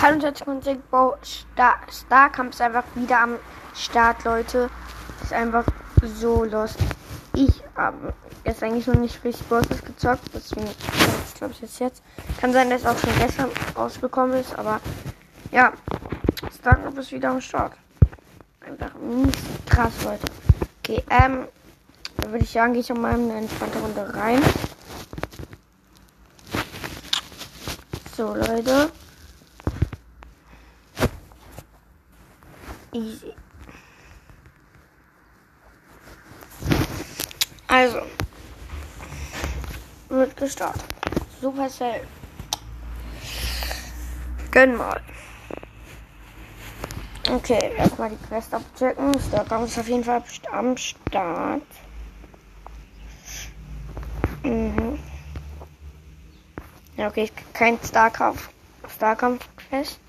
Hallo und herzlich willkommen Star Starkampf ist einfach wieder am Start, Leute. Ist einfach so los. Ich habe jetzt eigentlich noch nicht richtig Bosses gezockt, deswegen glaube ich jetzt jetzt. Kann sein, dass es auch schon gestern ausgekommen ist, aber ja, Starkampf ist wieder am Start. Einfach mies krass, Leute. Okay, ähm, dann würde ich sagen, gehe ich mal in eine entspannte Runde rein. So, Leute. Easy. Also. Wird gestartet. Supercell. Gönn mal. Okay, erstmal die Quest abchecken. Starcom ist auf jeden Fall am Start. Mhm. Ja, okay, kein Starkampf. Starkampf-Quest.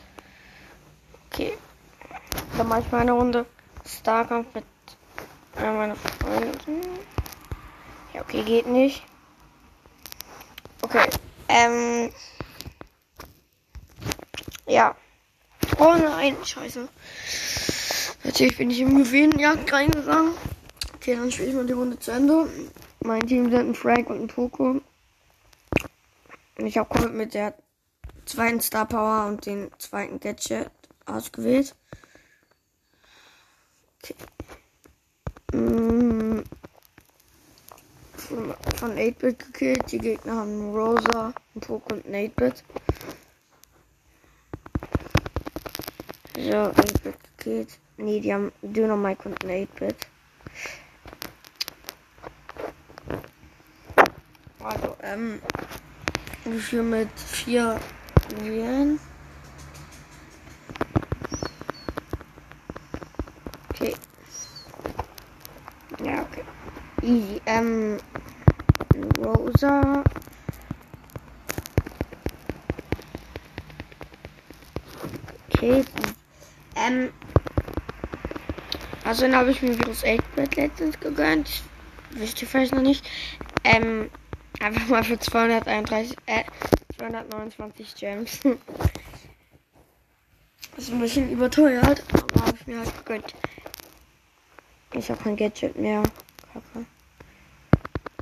Okay. Dann mache ich mal eine Runde Starkampf mit äh, meiner Freundin. Ja, okay, geht nicht. Okay. Ähm. Ja. Oh nein, scheiße. Natürlich bin ich im Juwelenjagd reingegangen. Okay, dann spiele ich mal die Runde zu Ende. Mein Team sind ein Frank und ein Poco. Und ich habe mit der zweiten Star Power und den zweiten Gadget ausgewählt. Mm. Von 8-Bit gekillt. Die Gegner haben Rosa, Poco und einen 8-Bit. So, 8-Bit gekillt. Nee, die haben Dynamite und einen 8-Bit. Also, ähm, ich hier mit vier Juwelen. Also dann habe ich mir Virus 8-Bit letztens gegönnt. Wisst ihr vielleicht noch nicht. Ähm, einfach mal für 231, äh, 229 Gems. Ist ein bisschen überteuert, aber habe ich mir halt gegönnt. Ich habe kein Gadget mehr. Kacke.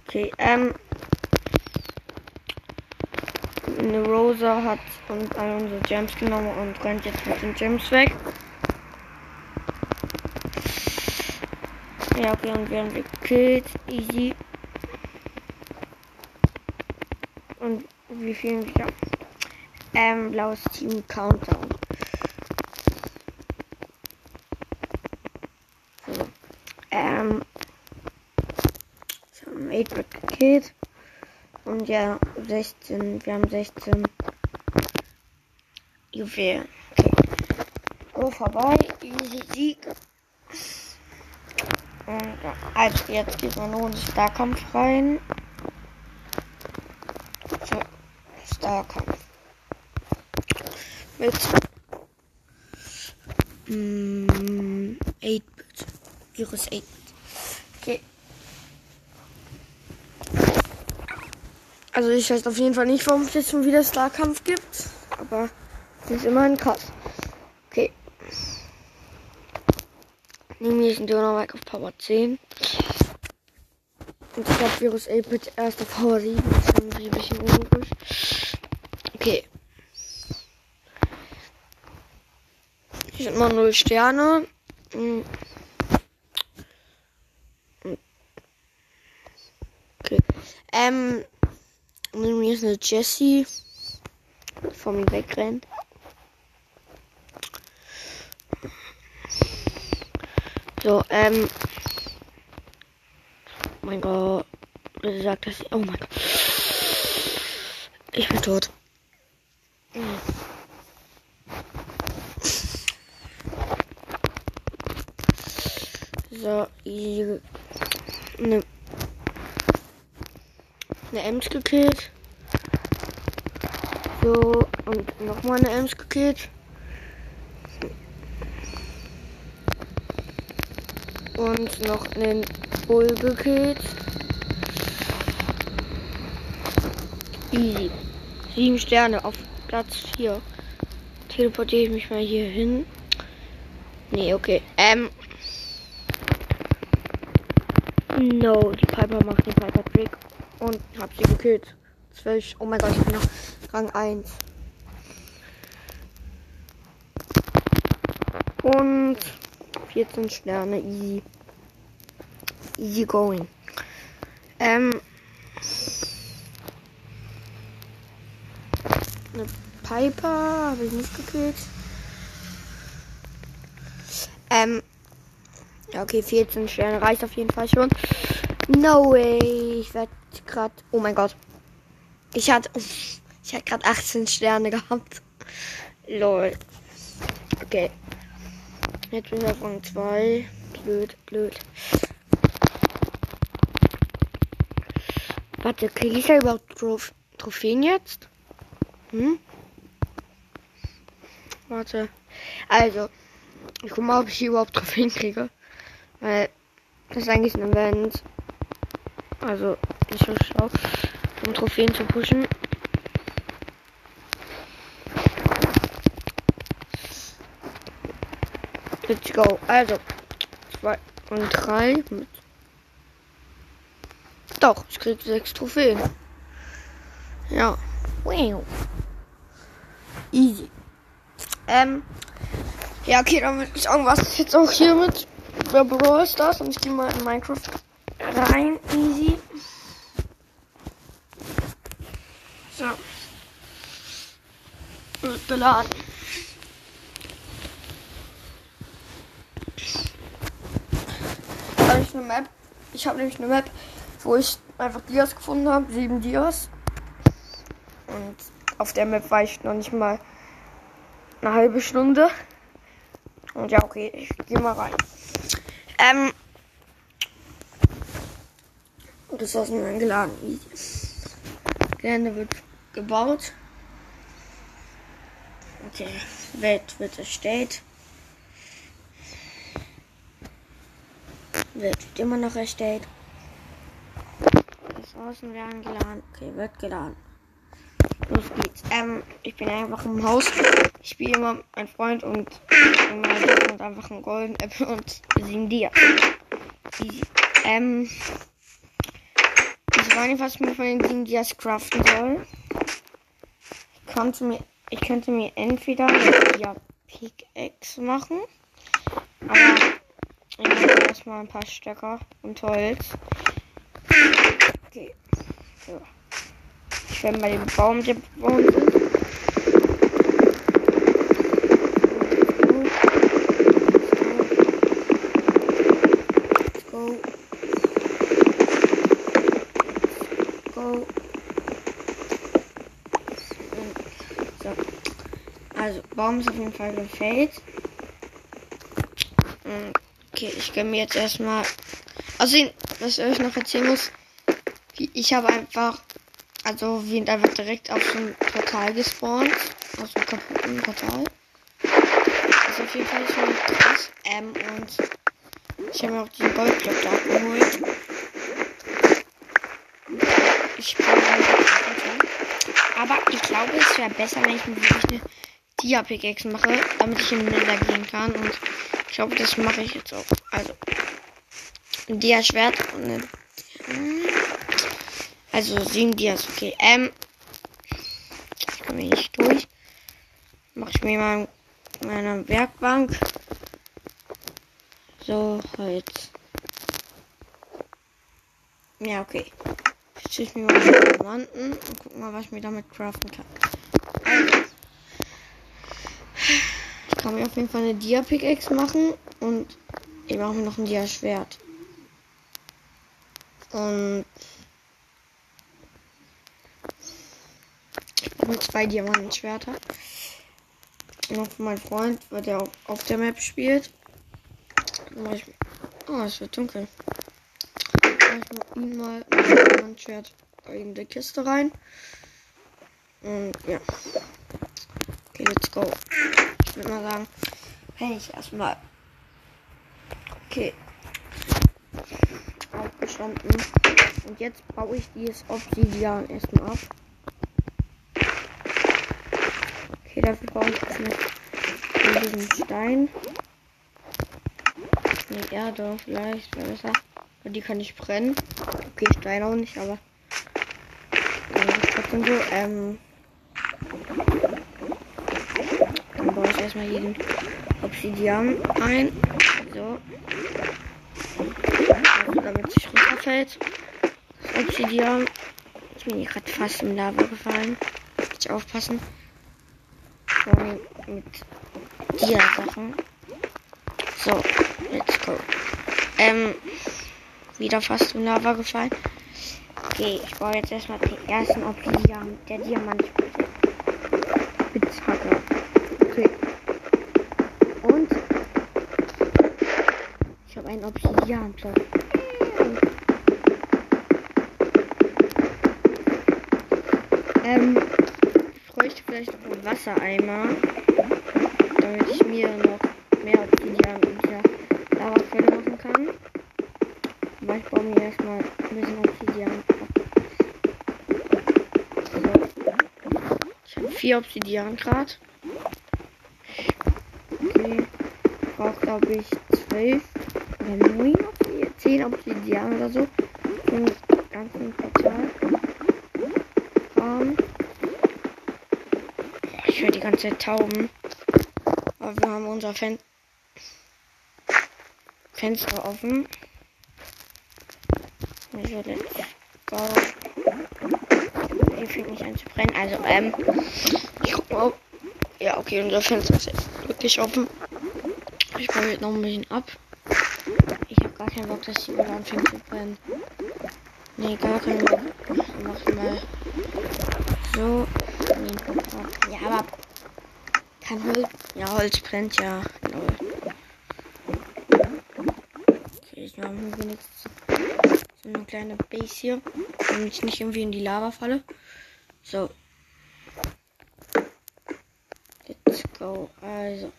Okay, ähm. Eine Rosa hat uns alle unsere Gems genommen und rennt jetzt mit den Gems weg. Ja, okay, und wir gekillt. Easy. Und wie viel wieder? Ähm, blaues Team Countdown. So. Ähm. So, 8-Bit gekillt. Und ja, 16. Wir haben 16 Juwelen. Okay. Go vorbei. Easy Sieg. Und also jetzt geht man nur in Starkampf rein. So, Starkampf. Mit mm, 8-Bit. Virus 8-Bit. Okay. Also ich weiß auf jeden Fall nicht, warum es jetzt schon wieder Starkampf gibt. Aber es ist immerhin krass. Okay. Ein Dynamite auf Power 10. Und ich habe Virus 8-Bit erst auf Power 7. Das ist irgendwie ein bisschen unlogisch. Okay. Hier sind mal 0 Sterne. Hm. Okay. Ähm. Nehmen wir jetzt eine Jessie. Vor mir wegrennt. So, ähm. Oh mein Gott. Sagt das? Oh mein Gott. Ich bin tot. So, easy. Ne. Eine Ems gekillt. So, und nochmal eine Ems gekillt. Und noch einen Bull gekillt. Easy. Sieben Sterne auf Platz 4. teleportiere ich mich mal hier hin. Nee, okay. Ähm. No, die Piper macht den Piper Trick und hab sie gekillt. 12. Oh mein Gott, ich bin noch Rang 1. Und 14 Sterne, easy. Easy going. Ähm. Eine Piper habe ich nicht gekillt. Ähm. Ja, okay, 14 Sterne reicht auf jeden Fall schon. No way. Ich werde gerade. Oh mein Gott. Ich hatte. Ich hatte gerade 18 Sterne gehabt. Lol. Okay. Jetzt bin ich auf Rang 2. Blöd, blöd. Warte, kriege ich ja überhaupt Trof Trophäen jetzt? Hm? Warte. Also, ich guck mal, ob ich hier überhaupt Trophäen kriege. Weil das ist eigentlich ein Event. Also, ich so schlau, um Trophäen zu pushen. Let's go. Also, zwei und drei. Mit Doch, ich krieg sechs Trophäen. Ja. Wow. Easy. Ähm. Ja, okay, dann würde ich sagen, was jetzt auch hier mit der Brawl Stars und ich gehe mal in Minecraft rein. Easy. So. Wird geladen. Habe ich eine Map. Ich habe nämlich eine Map, wo ich einfach Dias gefunden habe. Sieben Dias. Und auf der Map war ich noch nicht mal eine halbe Stunde. Und ja, okay, ich gehe mal rein. Ähm. Ressourcen werden geladen. Gelände wird gebaut. Okay, Welt wird erstellt. Wird immer noch erstellt. Ressourcen werden geladen. Okay, wird geladen. Los geht's. Ähm, ich bin einfach im Haus. Ich spiele immer mit meinem Freund und und einfach ein Golden Apple und sieben Dia. Easy. Ähm, ich weiß nicht, was ich mir von den sieben Dias craften soll. Ich könnte mir, ich könnte mir entweder eine Dia Pickaxe machen. Aber ich mache erstmal ein paar Stöcker und Holz. Okay. So. Ich werde mal den Baum. Go. So. Also, Baum ist auf jeden Fall gefällt. Okay, ich gönne mir jetzt erstmal. Also, was ich euch noch erzählen muss. Ich habe einfach also wir sind einfach direkt auf so ein Portal gespawnt. Aus einem kaputten Portal. Ist auf jeden Fall schon krass. Ähm, und ich habe mir auch diesen Goldblock da abgeholt. Ich bin Aber ich glaube, es wäre besser, wenn ich mir wirklich eine Dia-Pickaxe mache, damit ich in den Nether gehen kann. Und ich glaube, das mache ich jetzt auch. Also, ein Dia-Schwert und. Also sieben Dias, okay. Ähm. Ich komme nicht durch. Mach ich mir mal meine Werkbank. So, Holz. Ja, okay. Ich mir mal die Diamanten und guck mal, was ich mir damit craften kann. Also. Ich kann mir auf jeden Fall eine Dia-Pickaxe machen und ich mache mir noch ein Dia-Schwert. Und mit zwei Diamantenschwerter. Noch für meinen Freund, weil der auch auf der Map spielt. Ich, oh, es wird dunkel. Ich mal ihm mal ein Diamantschwert in die Kiste rein. Und ja. Okay, let's go. Würde mal sagen, wenn ich erstmal. Okay. Aufgestanden. Und jetzt baue ich dieses Obsidian erstmal ab. dafür brauche ich nicht diesen Stein. Ne, Erde vielleicht wäre besser. Aber die kann ich brennen. Okay, Stein auch nicht, aber äh, trotzdem so. Ähm, dann baue ich erstmal jeden Obsidian ein. So. Also, damit es nicht runterfällt. Das Obsidian. Ich bin hier gerade fast im Lava gefallen. Muss aufpassen. So, mit dieser Sachen. So, let's go. Ähm, wieder fast im Lava gefallen. Okay, ich baue jetzt erstmal den ersten Obsidian, der Diamant. Spitzhacke. Okay. Und einen Obsidian-Block. Ähm, ich bräuchte vielleicht noch einen Wassereimer, damit ich mir noch mehr Obsidian in dieser Lavaquelle machen kann. Aber ich baue mir erstmal ein bisschen Obsidian ab. So. Ich habe vier Obsidian gerade. Okay. Ich brauche glaube ich zwölf oder neun Obsidian, zehn Obsidian oder so. Den ganzen Portal. Um, ich höre die ganze Zeit Tauben. Aber wir haben unser Fen Fenster offen. Let's go. Hier fängt nicht an zu brennen. Also, ähm, ich guck mal. Ja, okay, unser Fenster ist wirklich offen. Ich baue jetzt noch ein bisschen ab. Ich habe gar keinen Bock, dass die wieder anfängt zu brennen. Nee, gar keinen Bock. Mach mal so. Ja, aber kann Holz. Ja, Holz brennt ja. Okay, ich mache mir wenigstens so eine kleine Base hier, damit ich nicht irgendwie in die Lava falle. So. Let's go. Also.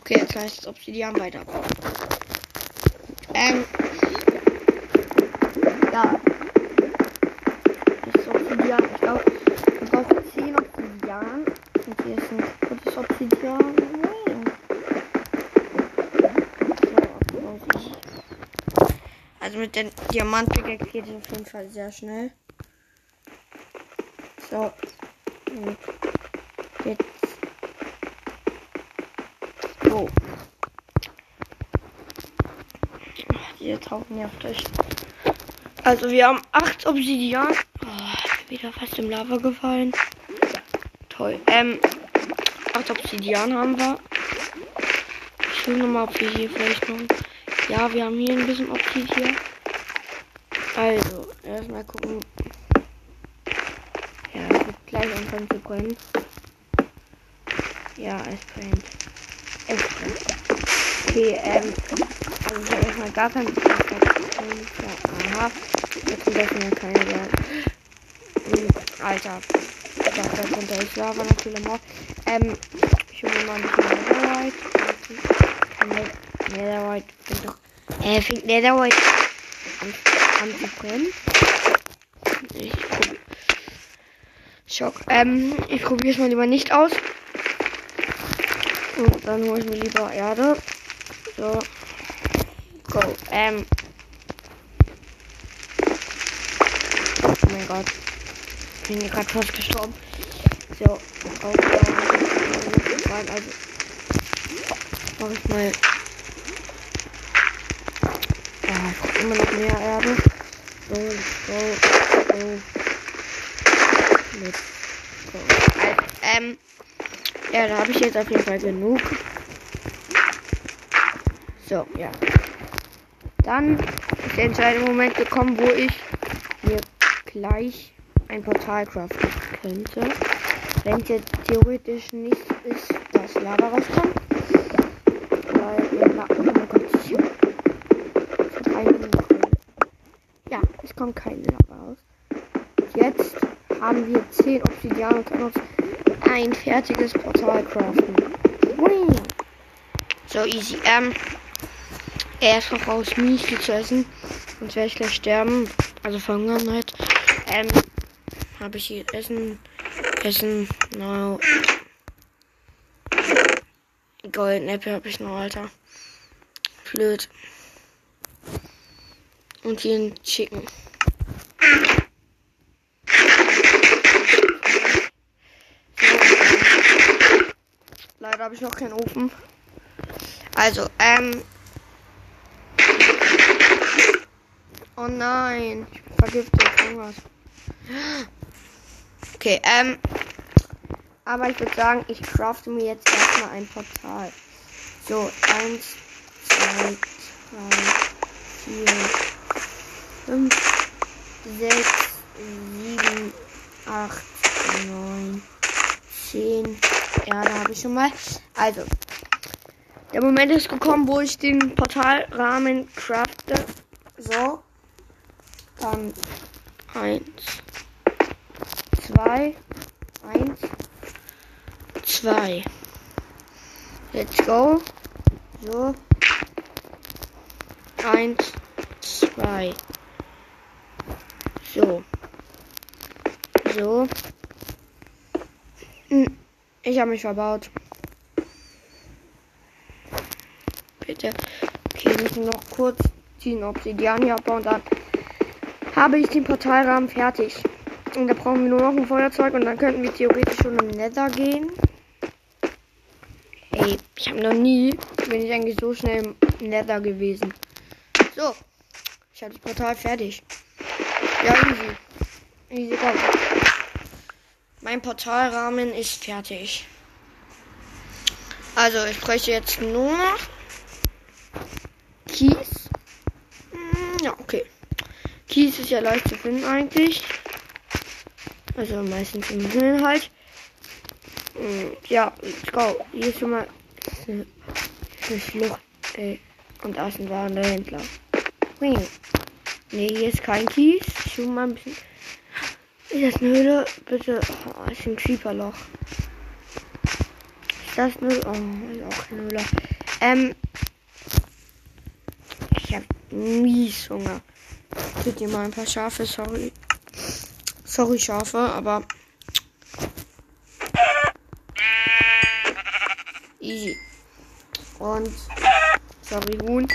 Okay, jetzt heißt es Obsidian weiterbauen. Ähm. Ja. Das ist Obsidian. Ich glaube, ich brauche 10 Obsidian. Und hier ist ein kurzes Obsidian. So, also mit den Diamantpickaxe geht es auf jeden Fall sehr schnell. So. Und jetzt. Oh. Diese tauchen nervt euch. Also wir haben 8 Obsidian. Oh, wieder fast im Lava gefallen. Toll. Ähm, 8 Obsidian haben wir. Ich will nochmal, ob wir hier vielleicht noch. Ja, wir haben hier ein bisschen Obsidian. Also, erstmal gucken. Ja, es wird gleich anfangen zu brennen. Ja, es brennt. Es brennt. Okay, ähm. Also ich habe erstmal gar keinen Aha. Jetzt sind mir keine mehr. Alter. Ich dachte, da drunter ist Lava natürlich noch. Ähm, ich hole mal ein bisschen Netherite. Netherite fängt doch. Äh, fängt Netherite an, an zu brennen. Ich probiere. Schock. Ähm, ich probiere es mal lieber nicht aus. Und dann hole ich mir lieber Erde. So. Go. Ähm. Oh mein Gott. Ich bin hier gerade fast gestorben. So. Aufbauen. Also. Mach ich mal. Ja, ich brauche immer noch mehr Erde. So, so, so. Let's go. Also, ähm. Ja, da habe ich jetzt auf jeden Fall genug. So, ja. Dann ist der entscheidende Moment gekommen, wo ich mir gleich ein Portal craften könnte. Wenn es jetzt theoretisch nicht ist, dass Lava rauskommt. Weil, ja, oh mein Gott, ich Ja, es kommt keine Lava raus. Jetzt haben wir 10 Obsidian und können uns ein fertiges Portal craften. So easy. Ähm, erst noch raus Müsli zu essen. Sonst werde ich gleich sterben. Also verhungern halt. Ähm, habe ich hier Essen. Essen. No. Golden Apple habe ich noch, Alter. Blöd. Und hier ein Chicken. Leider habe ich noch keinen Ofen. Also, ähm. Oh nein. Ich bin vergiftet. Irgendwas. Okay, ähm. Aber ich würde sagen, ich crafte mir jetzt erstmal ein Portal. So, eins, zwei, drei, vier, fünf, sechs, sieben, acht, neun, zehn. Ja, da habe ich schon mal. Also, der Moment ist gekommen, wo ich den Portalrahmen crafte. So. Dann eins, zwei, eins, zwei. Let's go. So. Eins, zwei. So. So. Hm, ich habe mich verbaut. Bitte. Okay, müssen noch kurz den Obsidian hier abbauen. Dann habe ich den Portalrahmen fertig. Und da brauchen wir nur noch ein Feuerzeug und dann könnten wir theoretisch schon im Nether gehen. Ey, ich habe noch nie, bin ich eigentlich so schnell im Nether gewesen. So, ich habe das Portal fertig. Ja, easy. Easy, komm. Mein Portalrahmen ist fertig. Also, ich bräuchte jetzt nur noch Kies. Hm, ja, okay. Kies ist ja leicht zu finden eigentlich. Also meistens im Himmel halt. Hm, ja, let's go. Hier ist schon mal eine, Schlucht. Ey. Und außen war ein Händler. Ne, hier ist kein Kies. Schon mal ein bisschen. Ist das eine Höhle? Bitte. Oh, ist ein Creeperloch. Ist das eine. Oh, ist auch keine Höhle. Ähm. Ich hab mies Hunger. Dir mal ein paar Schafe, sorry. Sorry, Schafe, aber. Easy. Und. Sorry, Huhn.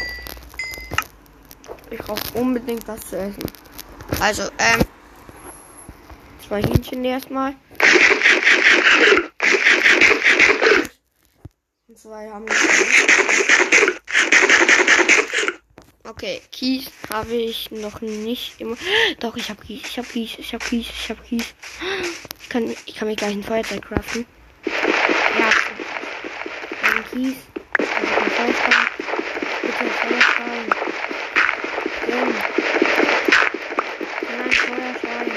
Ich brauche unbedingt was zu essen. Also, ähm. Zwei Hähnchen erstmal. Und zwei haben wir. Okay, Kies habe ich noch nicht immer. Doch, ich habe Kies, ich habe Kies, ich habe Kies, ich habe Kies. Ich kann, ich kann mir gleich ein Feuerzeug craften. Ja. Ein Kies. Also ein Feuerzeug. Bitte ein Feuerzeug. Drin. Nein, Feuerstein.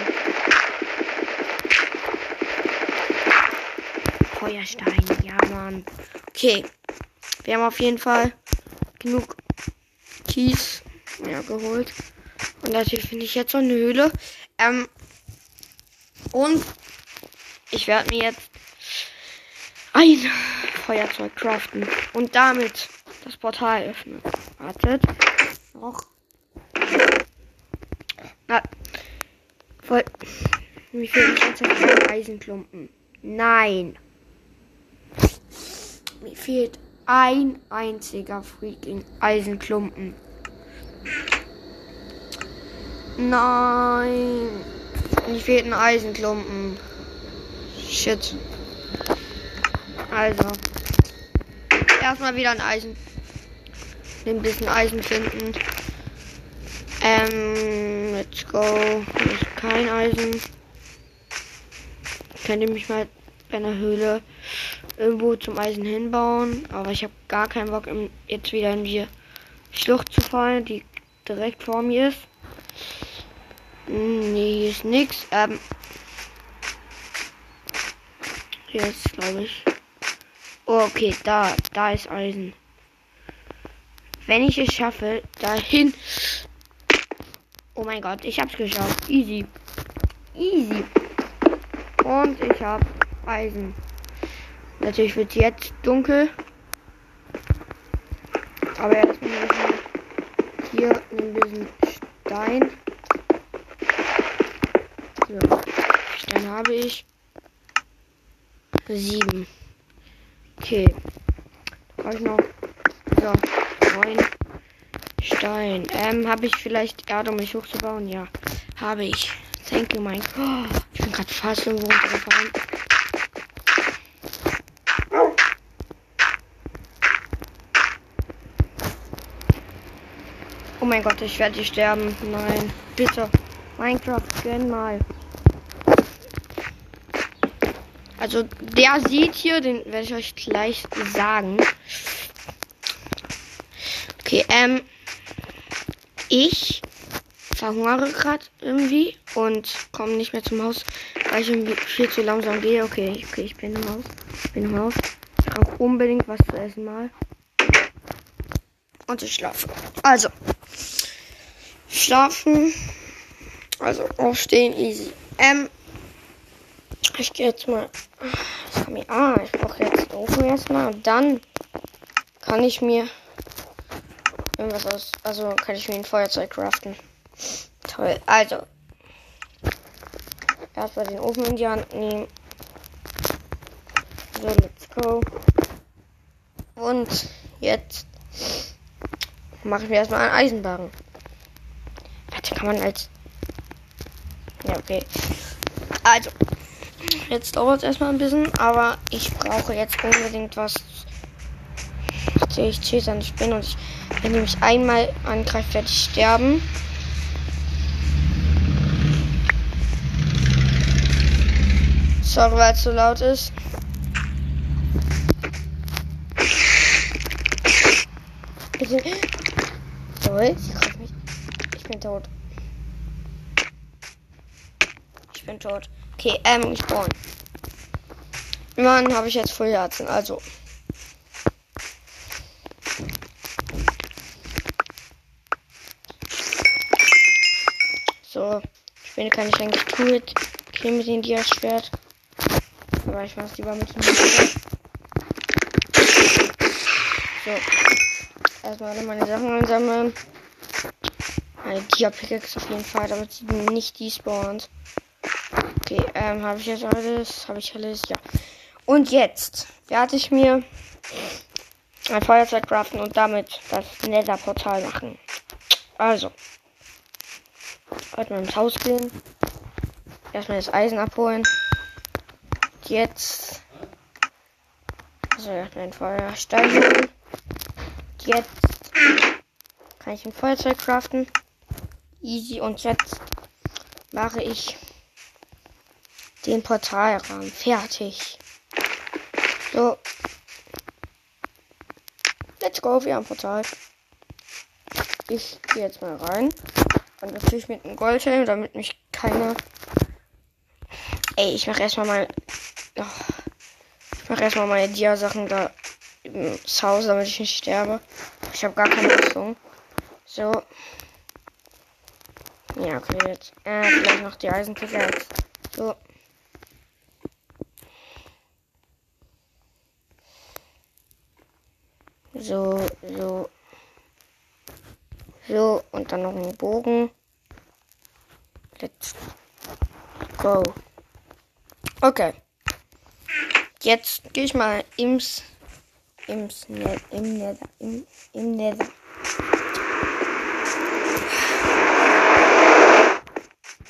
Feuerstein, ja, Mann. Okay. Wir haben auf jeden Fall genug Kies ja, geholt. Und natürlich finde ich jetzt so eine Höhle. Ähm, und ich werde mir jetzt ein Feuerzeug craften und damit das Portal öffnen. Wartet. Noch. Na, voll. Jetzt ein Eisenklumpen. Nein. Mir fehlt ein einziger freaking Eisenklumpen. Nein. Mir fehlt ein Eisenklumpen. Shit. Also. Erstmal wieder ein Eisen. Ein bisschen Eisen finden. Ähm, let's go. Ist kein Eisen. Ich könnte mich mal bei einer Höhle irgendwo zum Eisen hinbauen. Aber ich habe gar keinen Bock, jetzt wieder in die Schlucht zu fallen, die direkt vor mir ist. Nee, hier ist nichts. Ähm, hier ist, glaube ich. Oh, okay, da, da ist Eisen. Wenn ich es schaffe, dahin. Oh mein Gott, ich hab's geschafft. Easy. Easy. Und ich hab Eisen. Natürlich wird jetzt dunkel. Aber erstmal hier ein bisschen Stein. So. Stein habe ich. Sieben. Okay. Brauche ich noch. So, neun Stein. Ähm, habe ich vielleicht Erde, um mich hochzubauen? Ja, habe ich. Thank you, mein. Oh, ich bin gerade fast irgendwo runtergefallen. Oh mein Gott, ich werde sterben. Nein, bitte. Minecraft, gönn mal. Also der sieht hier, den werde ich euch gleich sagen. Okay, ähm, ich verhungere gerade irgendwie und komme nicht mehr zum Haus, weil ich irgendwie viel zu langsam gehe. Okay, okay, ich bin im Haus. Ich bin im Haus. Ich brauche unbedingt was zu essen mal. Und ich schlafe. Also, Schlafen. Also aufstehen, easy. Ähm, ich gehe jetzt mal. Ich ah, ich brauche jetzt den Ofen erstmal und dann kann ich mir irgendwas aus. Also kann ich mir ein Feuerzeug craften. Toll. Also. Erstmal den Ofen in die Hand nehmen. So, let's go. Und jetzt mache ich mir erstmal einen Eisenbarren kann man als. Ja, okay. Also, jetzt dauert es erstmal ein bisschen, aber ich brauche jetzt unbedingt was. Ich an ich bin und ich, wenn ich mich einmal angreift, werde ich sterben. Sorry, weil es so laut ist. Toll, sie mich. Ich bin tot. Ich bin tot. Okay, ähm, ich spawn. Immerhin habe ich jetzt voll Herzen, also. So, ich bin ich eigentlich Turret killen mit dem Dia-Schwert. Aber ich mach's lieber mit dem. So. Erstmal alle meine Sachen einsammeln. Eine Dia-Pickaxe auf jeden Fall, damit sie nicht despawnt. Okay, ähm, habe ich jetzt alles? Habe ich alles? Ja. Und jetzt werde ich mir ein Feuerzeug craften und damit das Nether-Portal machen. Also. Heute mal ins Haus gehen. Erstmal das Eisen abholen. Jetzt. Also erstmal ein Feuerstein holen. Jetzt kann ich ein Feuerzeug craften. Easy. Und jetzt mache ich den Portalrahmen. Fertig. So. Let's go, wir haben Portal. Ich gehe jetzt mal rein. Und natürlich mit einem Goldhelm, damit mich keiner. Ey, ich mache erstmal mal. Oh, ich mache erstmal meine Dia-Sachen da im Haus, damit ich nicht sterbe. Ich habe gar keine Rüstung. So. Ja, okay, jetzt. Äh, vielleicht noch die Eisenpickaxe. So. So, so. So, und dann noch ein Bogen. Let's go. Okay. Jetzt gehe ich mal ims, ims, ne, im Nether, im, im Nether.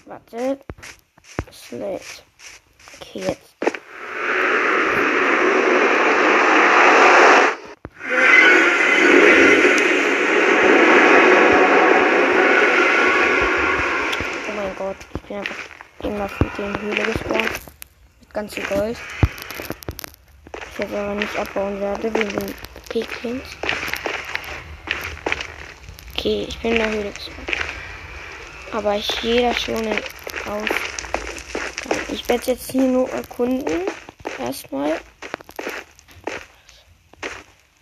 Warte. Slate. Okay, jetzt. den Höhle gespawnt. Mit ganz viel Gold. Ich jetzt aber nicht abbauen werde wegen den Piglins. Okay, ich bin in der Höhle. Aber ich gehe da schon in aus. Ich werde jetzt hier nur erkunden. Erstmal.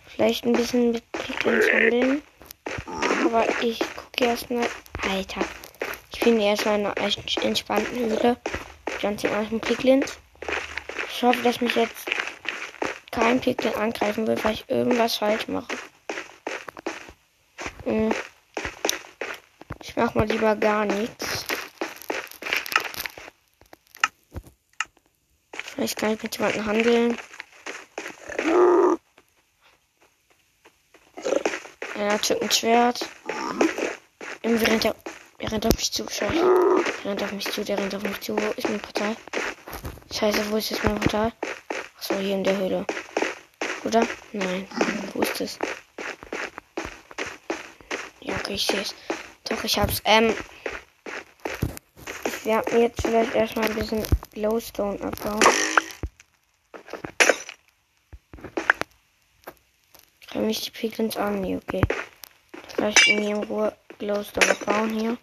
Vielleicht ein bisschen mit Piglins handeln. Aber ich gucke erstmal. Alter. Ich finde erstmal eine entspannte Höhle ganzen anderen Piglins. Ich hoffe, dass mich jetzt kein Piglin angreifen wird, weil ich irgendwas falsch mache. Hm. Ich mach mal lieber gar nichts. Vielleicht kann ich mit jemandem handeln. Er hat ein Schwert. Irgendwie rennt er. Er rennt auf mich zu. Scheiße. Er rennt auf mich zu. Der rennt auf mich zu. Wo ist mein Portal? Scheiße, wo ist jetzt mein Portal? Achso, hier in der Höhle. Oder? Nein. Wo ist es? Ja, okay, ich sehe es. Doch, ich hab's. Ähm. Ich werde mir jetzt vielleicht erstmal ein bisschen Glowstone abbauen. Kann mich die Piglins an? Nee, okay. Vielleicht in in Ruhe Glowstone abbauen hier.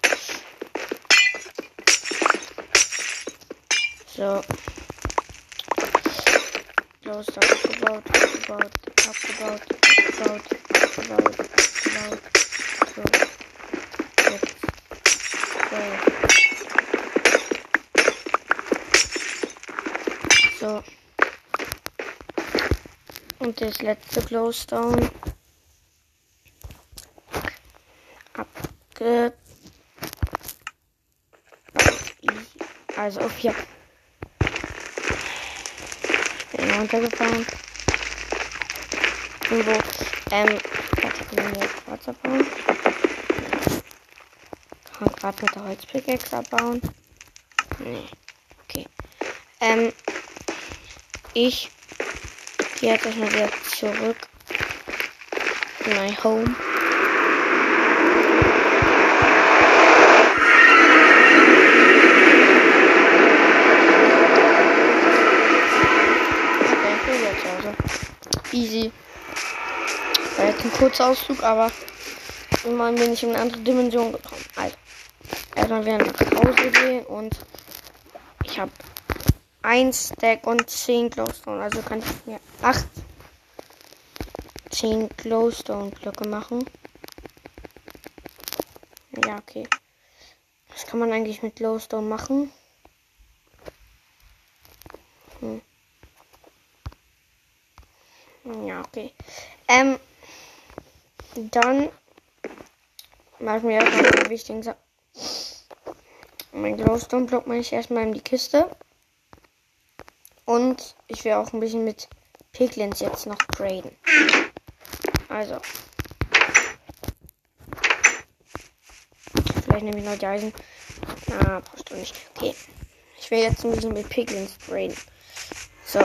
So. Glowstone abgebaut, abgebaut, abgebaut, abgebaut, abgebaut, abgebaut. So. Jetzt. So. So. Und das letzte Glowstone. Abge. Also auf hier. Ich bin runtergefahren. Irgendwo. Ähm, warte, kann ich jetzt Quarz abbauen? Kann gerade mit der Holzpickaxe abbauen. Nee. Okay. Ähm, ich gehe jetzt erstmal wieder zurück in mein Home. Kurzer Ausflug, aber immerhin bin ich in eine andere Dimension gekommen. Also, erstmal wieder nach Hause gehen und ich habe ein Stack und 10 Glowstone. Also kann ich mir 8 10 Glowstone Blöcke machen. Ja, okay. Was kann man eigentlich mit Glowstone machen? Hm. Ja, okay. Ähm, dann machen wir erstmal die wichtigen Sachen. Mein Glowstone-Block mache ich erstmal in die Kiste. Und ich will auch ein bisschen mit Piglins jetzt noch traden. Also. Vielleicht nehme ich noch die Eisen. Na, brauchst du nicht. Okay. Ich will jetzt ein bisschen mit Piglins traden. So.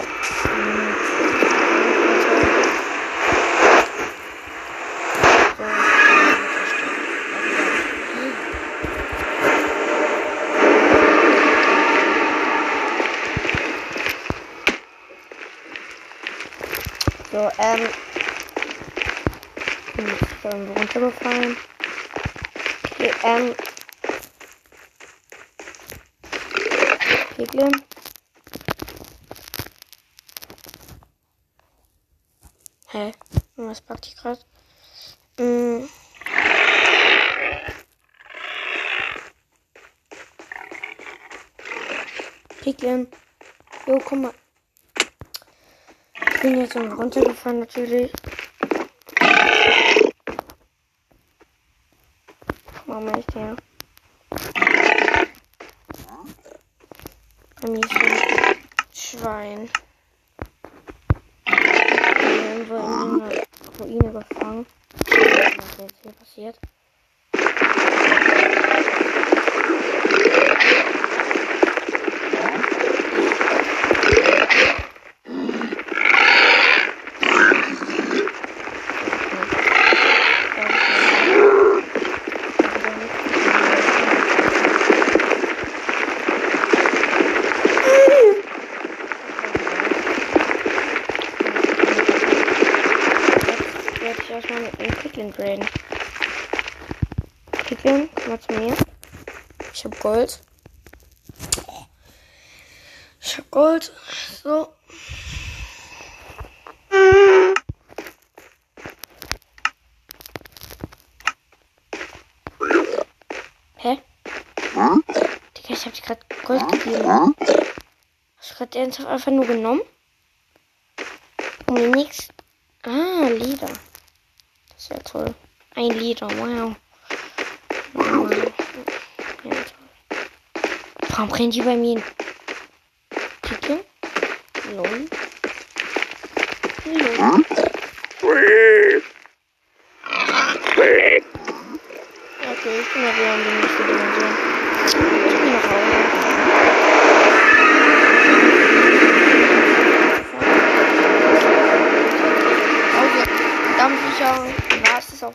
So, ähm. Hm, ich bin irgendwo runtergefallen. Okay, ähm. Piglin. Hä? Was packt ich gerade? Hm. Piglin. Jo, komm mal bin jetzt schon runtergefahren natürlich. Mama ist ja. Bei mir ist ein Schwein. Irgendwo in einer Ruine gefangen. Was jetzt hier passiert? der ernsthaft einfach nur genommen? Und den. Ah, Lieder. Das ist ja toll. Ein Lieder, wow. Ja, toll. Warum brennt die bei mir? Picke? Lol. Lol. Okay, ich bin mal wieder in die nächste Dimension. Ich bin nach Hause.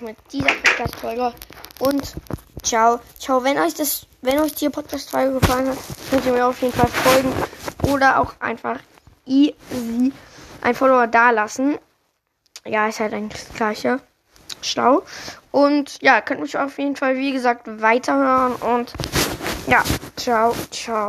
Mit dieser Podcast-Folge. Und ciao. Ciao. Wenn euch das, wenn euch die Podcast-Folge gefallen hat, könnt ihr mir auf jeden Fall folgen. Oder auch einfach easy ein Follower da lassen. Ja, ist halt eigentlich das gleiche. Stau. Und ja, könnt mich auf jeden Fall, wie gesagt, weiterhören. Und ja, ciao, ciao.